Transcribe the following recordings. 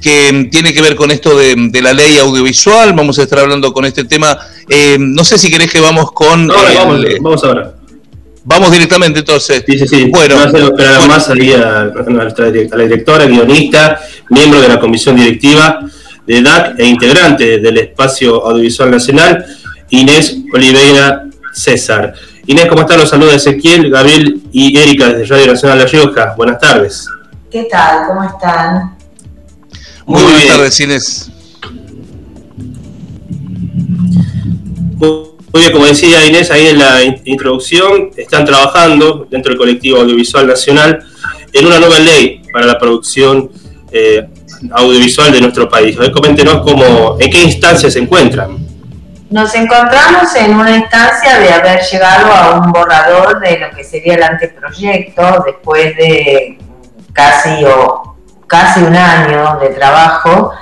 que tiene que ver con esto de, la ley audiovisual. Vamos a estar hablando con este tema. Eh, no sé si querés que vamos con. vamos, ahora. Vamos directamente entonces. Sí, sí, sí. Bueno, no más a, la directora, guionista, miembro de la comisión directiva de DAC e integrante del Espacio Audiovisual Nacional, Inés Oliveira César. Inés, ¿cómo están? Los saludos Ezequiel, Gabriel y Erika desde Radio Nacional La Rioja. Buenas tardes. ¿Qué tal? ¿Cómo están? Muy, buenas tardes, Inés. Muy bien, como decía Inés ahí en la introducción, están trabajando dentro del colectivo audiovisual nacional en una nueva ley para la producción eh, audiovisual de nuestro país. coméntenos cómo, en qué instancia se encuentran. Nos encontramos en una instancia de haber llegado a un borrador de lo que sería el anteproyecto después de casi o casi un año de trabajo,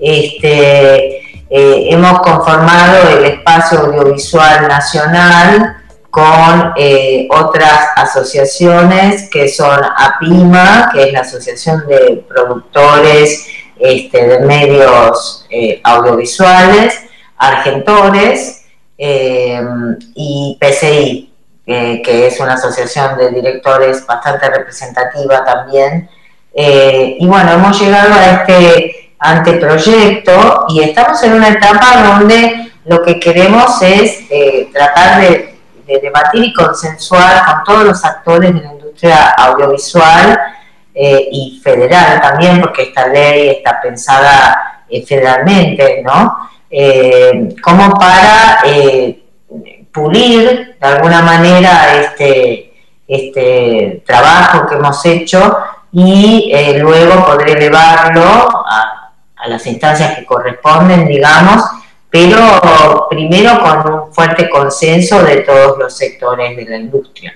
este, eh, hemos conformado el espacio audiovisual nacional con eh, otras asociaciones que son APIMA, que es la Asociación de Productores este, de Medios eh, Audiovisuales, Argentores y PCI, que es una asociación de directores bastante representativa también eh, y bueno, hemos llegado a este anteproyecto y estamos en una etapa donde lo que queremos es eh, tratar de, debatir y consensuar con todos los actores de la industria audiovisual eh, y federal también, porque esta ley está pensada federalmente, ¿no? como para pulir de alguna manera este, este trabajo que hemos hecho y eh, luego poder elevarlo a, las instancias que corresponden, digamos, pero primero con un fuerte consenso de todos los sectores de la industria.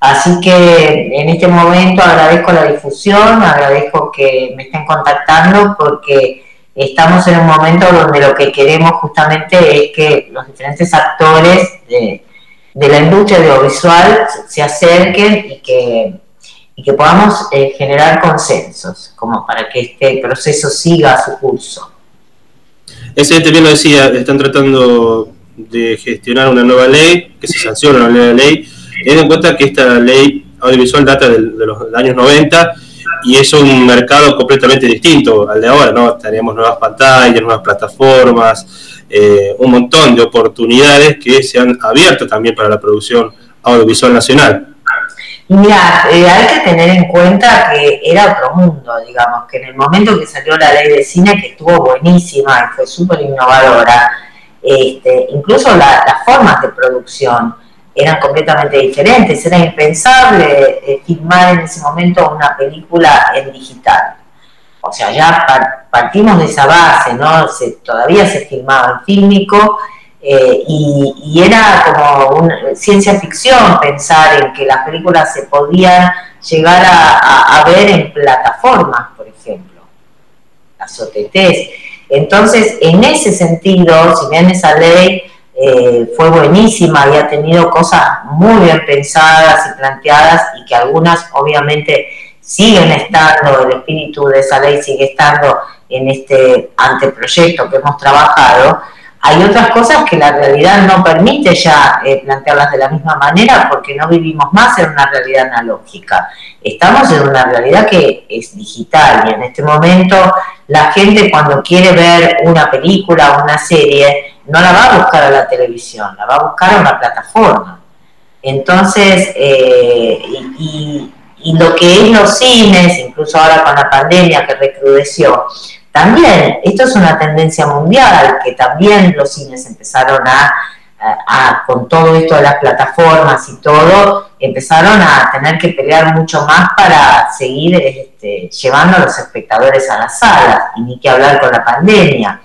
Así que en este momento agradezco la difusión, agradezco que me estén contactando porque estamos en un momento donde lo que queremos justamente es que los diferentes actores de, de la industria audiovisual se acerquen y que y que podamos eh, generar consensos, como para que este proceso siga su curso. Ese también lo decía, están tratando de gestionar una nueva ley, que se sanciona una nueva ley, teniendo en cuenta que esta ley audiovisual data de, los años 90 y es un mercado completamente distinto al de ahora, ¿no? Tenemos nuevas pantallas, nuevas plataformas, eh, un montón de oportunidades que se han abierto también para la producción audiovisual nacional. Mira, eh, hay que tener en cuenta que era otro mundo, digamos, que en el momento que salió la ley de cine, que estuvo buenísima y fue súper innovadora, este, incluso las formas de producción eran completamente diferentes, era impensable eh, filmar en ese momento una película en digital. O sea, ya partimos de esa base, ¿no? todavía se filmaba en fílmico eh, y, era como una ciencia ficción pensar en que las películas se podían llegar a, ver en plataformas, por ejemplo, las OTTs. Entonces, en ese sentido, si bien esa ley eh, fue buenísima, había tenido cosas muy bien pensadas y planteadas y que algunas obviamente siguen estando, el espíritu de esa ley sigue estando en este anteproyecto que hemos trabajado, hay otras cosas que la realidad no permite ya eh, plantearlas de la misma manera porque no vivimos más en una realidad analógica. Estamos en una realidad que es digital y en este momento la gente cuando quiere ver una película o una serie no la va a buscar a la televisión, la va a buscar a una plataforma. Entonces, eh, y, y lo que es los cines, incluso ahora con la pandemia que recrudeció, también, esto es una tendencia mundial, que también los cines empezaron a, con todo esto de las plataformas y todo, empezaron a tener que pelear mucho más para seguir este, llevando a los espectadores a las salas, y ni que hablar con la pandemia.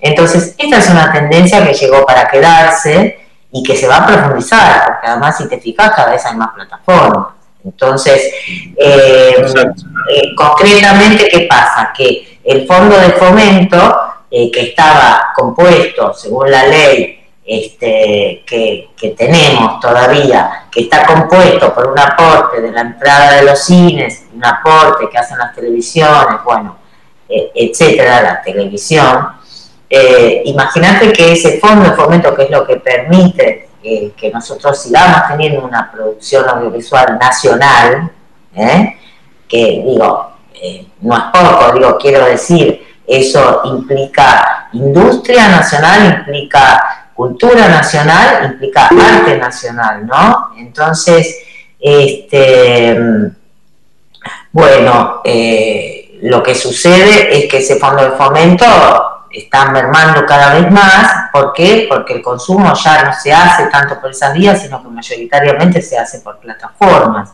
Entonces, esta es una tendencia que llegó para quedarse y que se va a profundizar, porque además, si te fijas, cada vez hay más plataformas. Entonces, eh, eh, concretamente, ¿qué pasa? Que el fondo de fomento, eh, que estaba compuesto, según la ley este, que, tenemos todavía, que está compuesto por un aporte de la entrada de los cines, un aporte que hacen las televisiones, bueno, eh, etcétera, la televisión, eh, imagínate que ese fondo de fomento, que es lo que permite que nosotros sigamos teniendo una producción audiovisual nacional, que digo, no es poco, digo, quiero decir, eso implica industria nacional, implica cultura nacional, implica arte nacional, ¿no? Entonces, este, bueno, eh, lo que sucede es que ese fondo de fomento está mermando cada vez más. ¿Por qué? Porque el consumo ya no se hace tanto por esas vías, sino que mayoritariamente se hace por plataformas.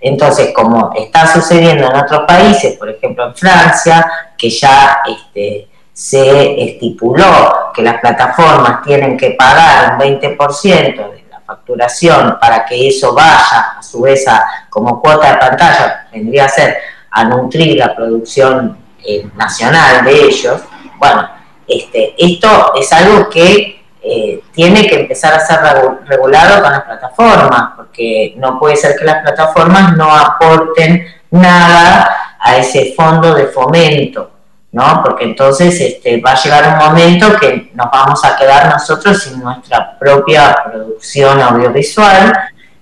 Entonces, como está sucediendo en otros países, por ejemplo en Francia, que ya este, se estipuló que las plataformas tienen que pagar un 20% de la facturación para que eso vaya a su vez a, como cuota de pantalla, vendría a ser a nutrir la producción eh, nacional de ellos. Bueno, este, esto es algo que eh, tiene que empezar a ser regulado con las plataformas, porque no puede ser que las plataformas no aporten nada a ese fondo de fomento. ¿no? Porque entonces este, va a llegar un momento que nos vamos a quedar nosotros sin nuestra propia producción audiovisual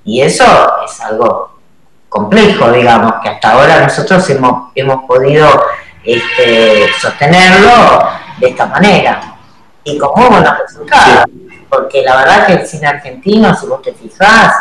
y eso es algo complejo, digamos, que hasta ahora nosotros hemos, hemos podido este, sostenerlo de esta manera y con muy buenos resultados, porque la verdad que el cine argentino, si vos te fijás,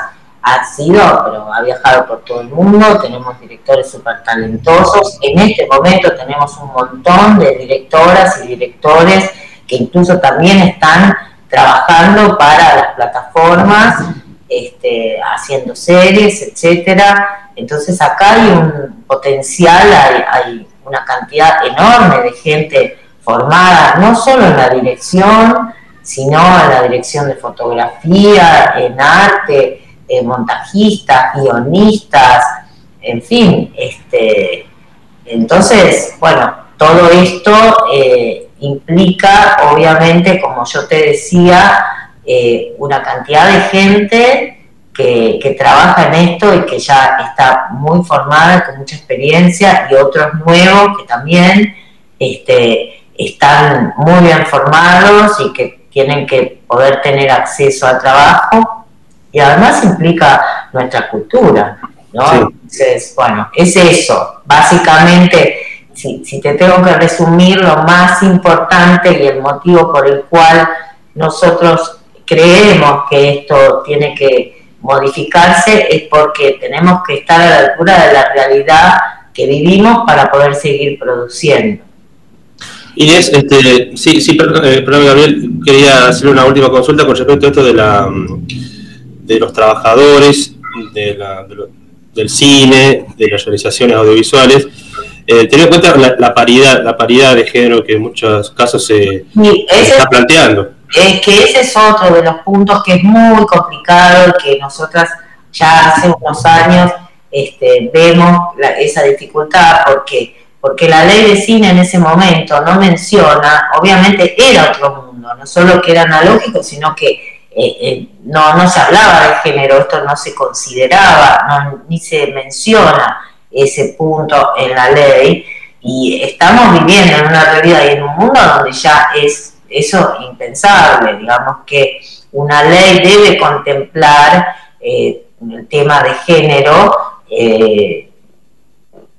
ha sido, pero ha viajado por todo el mundo, tenemos directores súper talentosos, en este momento tenemos un montón de directoras y directores que incluso también están trabajando para las plataformas, este, haciendo series, etcétera. Entonces acá hay un potencial, hay, hay una cantidad enorme de gente formada, no solo en la dirección, sino en la dirección de fotografía, en arte, eh, montajistas, guionistas, en fin, este, entonces, bueno, todo esto eh, implica, obviamente, como yo te decía, eh, una cantidad de gente que, trabaja en esto y que ya está muy formada, con mucha experiencia, y otros nuevos que también este, están muy bien formados y que tienen que poder tener acceso al trabajo y además implica nuestra cultura, ¿no? Entonces, bueno, es eso. Básicamente, si, si te tengo que resumir, lo más importante y el motivo por el cual nosotros creemos que esto tiene que modificarse es porque tenemos que estar a la altura de la realidad que vivimos para poder seguir produciendo. Inés, este, sí, sí, perdón, eh, perdón, Gabriel, quería hacer una última consulta con respecto a esto de la de los trabajadores del cine, de las realizaciones audiovisuales, eh, tener en cuenta la, paridad, la paridad de género que en muchos casos se, está planteando. Es que ese es otro de los puntos que es muy complicado y que nosotras ya hace unos años este, vemos esa dificultad porque porque la ley de cine en ese momento no menciona, obviamente era otro mundo, no solo que era analógico, sino que eh, eh, no, se hablaba de género, esto no se consideraba, ni se menciona ese punto en la ley. Y estamos viviendo en una realidad y en un mundo donde ya es eso impensable, digamos que una ley debe contemplar eh, el tema de género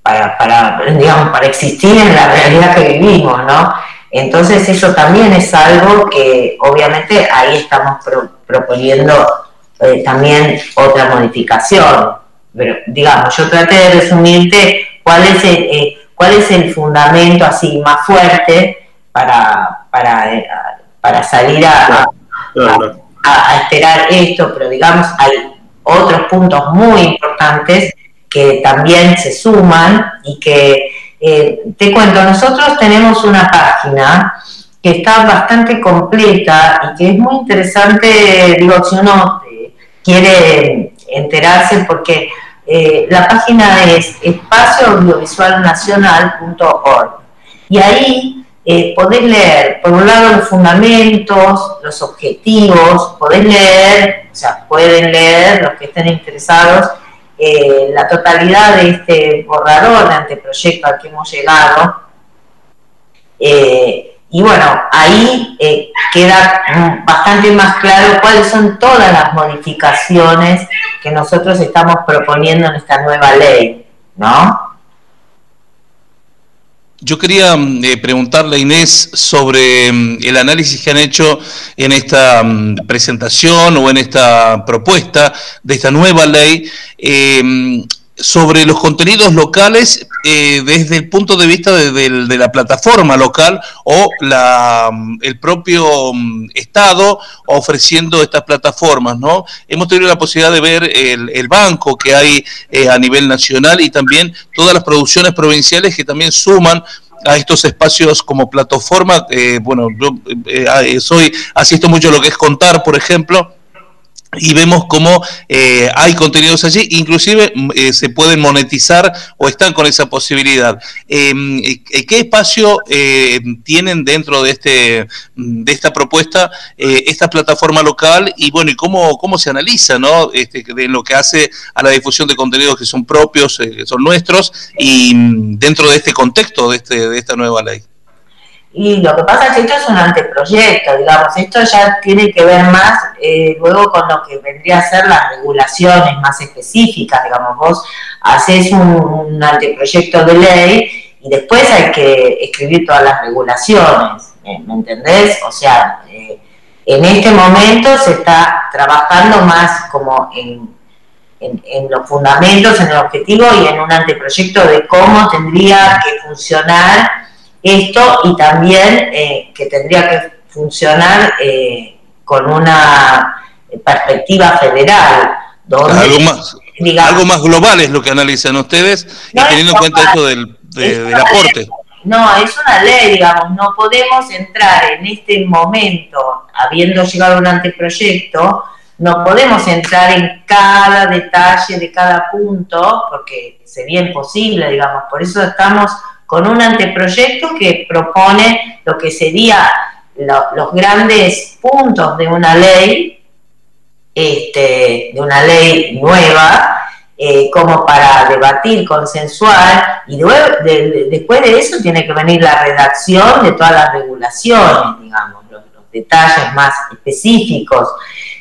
para, para, digamos, para existir en la realidad que vivimos, ¿no? Entonces eso también es algo que obviamente ahí estamos proponiendo eh, también otra modificación. Pero digamos, yo traté de resumirte cuál es el, eh, cuál es el fundamento así más fuerte para, para, eh, para salir a, a, esperar esto, pero digamos hay otros puntos muy importantes que también se suman y que eh, te cuento, nosotros tenemos una página que está bastante completa y que es muy interesante, digo, si uno eh, quiere enterarse, porque eh, la página es espacioaudiovisualnacional.org y ahí podés leer, por un lado, los fundamentos, los objetivos, podés leer, o sea, pueden leer los que estén interesados eh, la totalidad de este borrador de anteproyecto al que hemos llegado, y bueno, ahí queda mm, bastante más claro cuáles son todas las modificaciones que nosotros estamos proponiendo en esta nueva ley, ¿no? Yo quería mm, eh, preguntarle a Inés sobre mm, el análisis que han hecho en esta mm, presentación o en esta propuesta de esta nueva ley. Eh, sobre los contenidos locales eh, desde el punto de vista de, la plataforma local o la, mm, el propio mm, Estado ofreciendo estas plataformas, ¿no? Hemos tenido la posibilidad de ver el, banco que hay eh, a nivel nacional y también todas las producciones provinciales que también suman a estos espacios como plataforma. Eh, bueno, yo soy, asisto mucho a lo que es contar, por ejemplo y vemos cómo eh, hay contenidos allí, inclusive mm, eh, se pueden monetizar o están con esa posibilidad. Em, eh, ¿Qué espacio tienen dentro de este de esta propuesta esta plataforma local y bueno y cómo cómo se analiza, no, este, de lo que hace a la difusión de contenidos que son propios, que son nuestros y mm, dentro de este contexto de este de esta nueva ley? Y lo que pasa es que esto es un anteproyecto, digamos, esto ya tiene que ver más eh, luego con lo que vendría a ser las regulaciones más específicas, digamos, vos haces un, anteproyecto de ley y después hay que escribir todas las regulaciones, ¿me, entendés? O sea, eh, en este momento se está trabajando más como en, en los fundamentos, en el objetivo y en un anteproyecto de cómo tendría que funcionar esto y también eh, que tendría que funcionar eh, con una perspectiva federal. algo, más, algo más global es lo que analizan ustedes y teniendo en cuenta esto del, aporte. No, es una ley, digamos, no podemos entrar en este momento, habiendo llegado a un anteproyecto, no podemos entrar en cada detalle de cada punto, porque sería imposible, digamos, por eso estamos con un anteproyecto que propone lo que serían los grandes puntos de una ley, este, de una ley nueva, eh, como para debatir, consensuar, y después de eso tiene que venir la redacción de todas las regulaciones, digamos, los, detalles más específicos,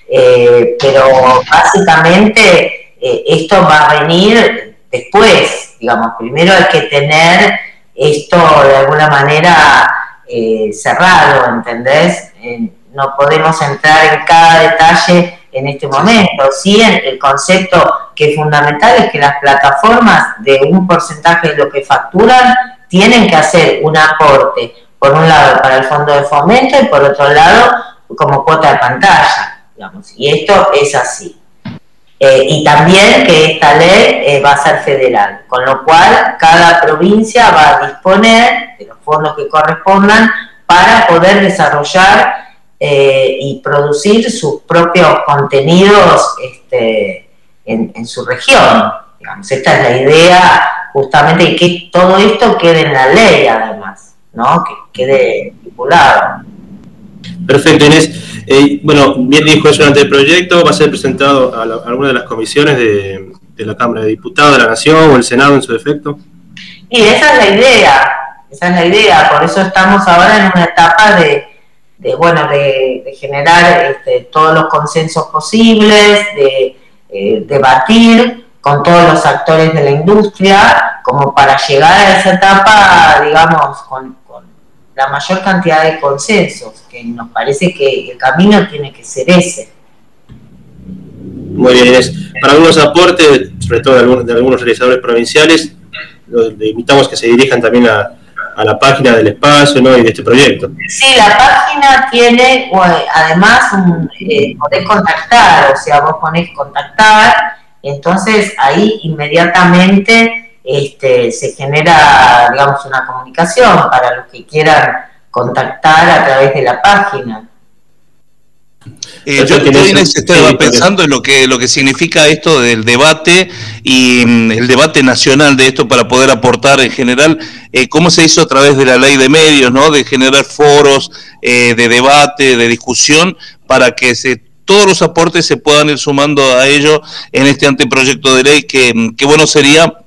eh, pero básicamente eh, esto va a venir después, digamos, primero hay que tener esto de alguna manera eh, cerrado, ¿entendés? Eh, no podemos entrar en cada detalle en este momento. Sí, el concepto que es fundamental es que las plataformas de un porcentaje de lo que facturan tienen que hacer un aporte, por un lado para el fondo de fomento y por otro lado como cuota de pantalla, digamos. Y esto es así. Eh, y también que esta ley eh, va a ser federal, con lo cual cada provincia va a disponer de los fondos que correspondan para poder desarrollar eh, y producir sus propios contenidos este, en, su región. Digamos, esta es la idea justamente y que todo esto quede en la ley además, ¿no? que quede estipulado. Perfecto, Inés. Eh, bueno, bien dijo eso el proyecto, va a ser presentado a, alguna de las comisiones de, la Cámara de Diputados de la Nación o el Senado en su defecto. Y esa es la idea, esa es la idea, por eso estamos ahora en una etapa de, bueno, de, generar este, todos los consensos posibles, de eh, debatir con todos los actores de la industria, como para llegar a esa etapa, digamos, con, la mayor cantidad de consensos, que nos parece que el camino tiene que ser ese. Muy bien, Inés. Para algunos aportes, sobre todo de algunos, realizadores provinciales, le invitamos que se dirijan también a, la página del espacio ¿no? y de este proyecto. Sí, la página tiene, además, un, eh, podés contactar, o sea, vos ponés contactar, entonces ahí inmediatamente este, se genera, digamos, una comunicación para los que quieran contactar a través de la página. Eh, yo también estaba pensando en lo que lo que significa esto del debate y mm, el debate nacional de esto para poder aportar en general eh, cómo se hizo a través de la ley de medios, ¿no? De generar foros eh, de debate, de discusión para que se todos los aportes se puedan ir sumando a ello en este anteproyecto de ley que, que bueno sería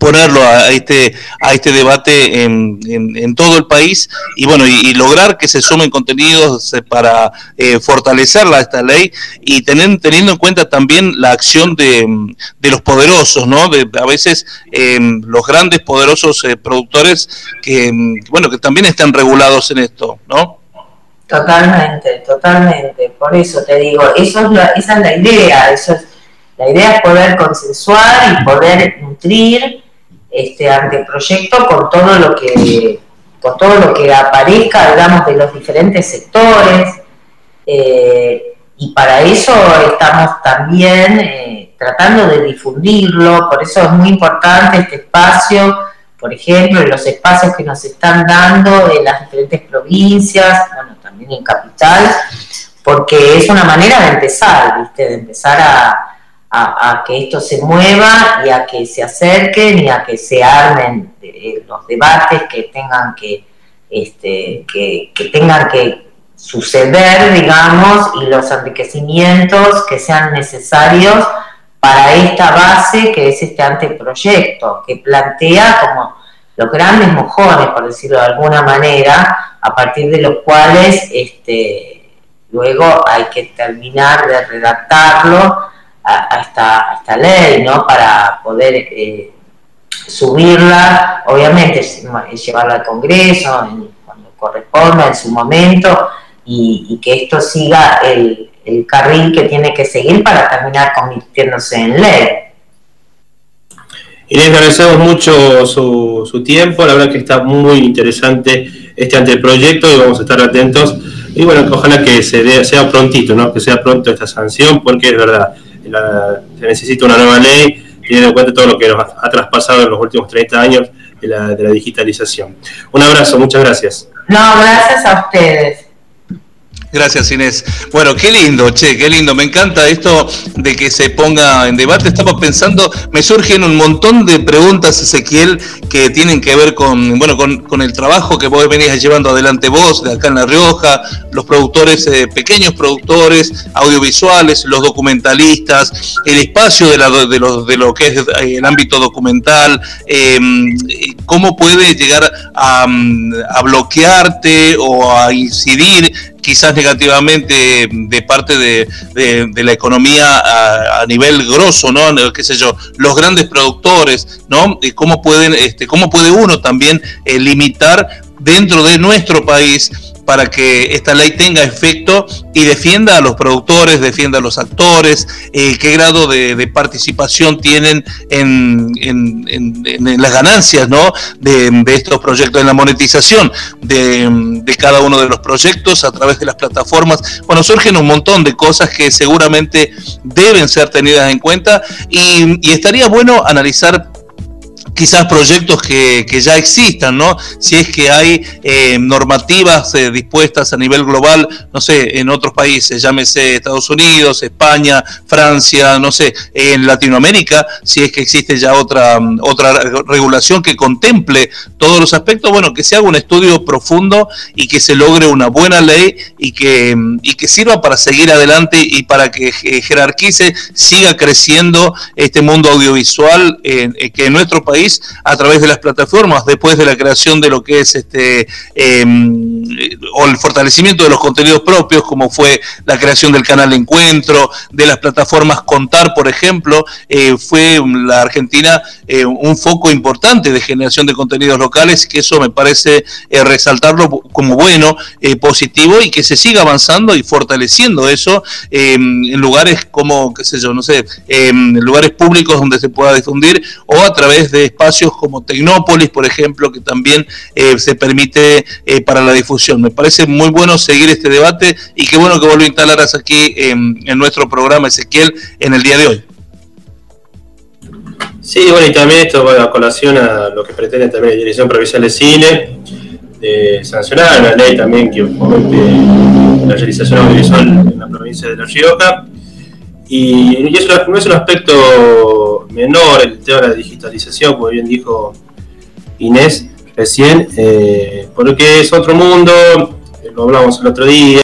ponerlo a este, a este debate en, en, todo el país y bueno, y, lograr que se sumen contenidos eh, para eh, fortalecerla esta ley y tener, teniendo en cuenta también la acción de, de los poderosos, ¿no? De, a veces em, los grandes poderosos eh, productores que, bueno, que también están regulados en esto, ¿no? Totalmente, totalmente. Por eso te digo, eso es la, esa es la idea, eso es la idea es poder consensuar y poder nutrir este anteproyecto con todo lo que con todo lo que aparezca, digamos, de los diferentes sectores. Eh, y para eso estamos también eh, tratando de difundirlo, por eso es muy importante este espacio, por ejemplo, los espacios que nos están dando en las diferentes provincias, bueno, también en Capital, porque es una manera de empezar, ¿viste? De empezar a, a, que esto se mueva y a que se acerquen y a que se armen eh, los debates que tengan que, este, que, tengan que suceder, digamos, y los enriquecimientos que sean necesarios para esta base que es este anteproyecto, que plantea como los grandes mojones, por decirlo de alguna manera, a partir de los cuales este, luego hay que terminar de redactarlo a, esta, ley, ¿no? Para poder eh, subirla, obviamente llevarla al Congreso cuando corresponda, en su momento, y, que esto siga el, el carril que tiene que seguir para terminar convirtiéndose en ley. Les agradecemos mucho su, su, tiempo, la verdad que está muy interesante este anteproyecto y vamos a estar atentos. Y bueno, ojalá que se sea prontito, ¿no? que sea pronto esta sanción, porque es verdad, se necesita una nueva ley, teniendo en cuenta todo lo que nos ha traspasado en los últimos 30 años la, de la digitalización. Un abrazo, muchas gracias. No, gracias a ustedes. Gracias Inés. Bueno, qué lindo, che, qué lindo. Me encanta esto de que se ponga en debate. Estaba pensando, me surgen un montón de preguntas, Ezequiel, que tienen que ver con, bueno, con, el trabajo que vos venís llevando adelante vos, de acá en La Rioja, los productores, eh, pequeños productores, audiovisuales, los documentalistas, el espacio de, la, lo, de lo que es eh, el ámbito documental, em, cómo puede llegar a, a bloquearte o a incidir quizás negativamente de parte de, de, la economía a, nivel grosso, ¿no? qué sé yo, los grandes productores, ¿no? Y cómo pueden, este, cómo puede uno también eh, limitar dentro de nuestro país para que esta ley tenga efecto y defienda a los productores, defienda a los actores, eh, qué grado de, participación tienen en, las ganancias ¿no? de, estos proyectos, en la monetización de, cada uno de los proyectos a través de las plataformas. Bueno, surgen un montón de cosas que seguramente deben ser tenidas en cuenta y, y estaría bueno analizar quizás proyectos que, ya existan, ¿no? Si es que hay eh, normativas eh, dispuestas a nivel global, no sé, en otros países, llámese Estados Unidos, España, Francia, no sé, en Latinoamérica, si es que existe ya otra, otra regulación que contemple todos los aspectos, bueno, que se haga un estudio profundo y que se logre una buena ley y que, y que sirva para seguir adelante y para que jerarquice, siga creciendo este mundo audiovisual eh, que en nuestro país a través de las plataformas, después de la creación de lo que es este em, o el fortalecimiento de los contenidos propios, como fue la creación del canal Encuentro, de las plataformas Contar, por ejemplo, eh, fue la Argentina eh, un foco importante de generación de contenidos locales, que eso me parece eh, resaltarlo como bueno, positivo y que se siga avanzando y fortaleciendo eso em, en lugares como, qué sé yo, no sé, em, en lugares públicos donde se pueda difundir o a través de espacios como Tecnópolis, por ejemplo, que también eh, se permite eh, para la difusión. Me parece muy bueno seguir este debate y qué bueno que vuelvo a instalaras aquí en, nuestro programa, Ezequiel, en el día de hoy. Sí, bueno, y también esto va a colación a lo que pretende también la Dirección Provincial de Cine, de sancionar una ley también que fomente la realización audiovisual en la provincia de La Rioja y, eso es un aspecto menor el tema de la digitalización, como bien dijo Inés recién, eh, porque es otro mundo, lo hablamos el otro día.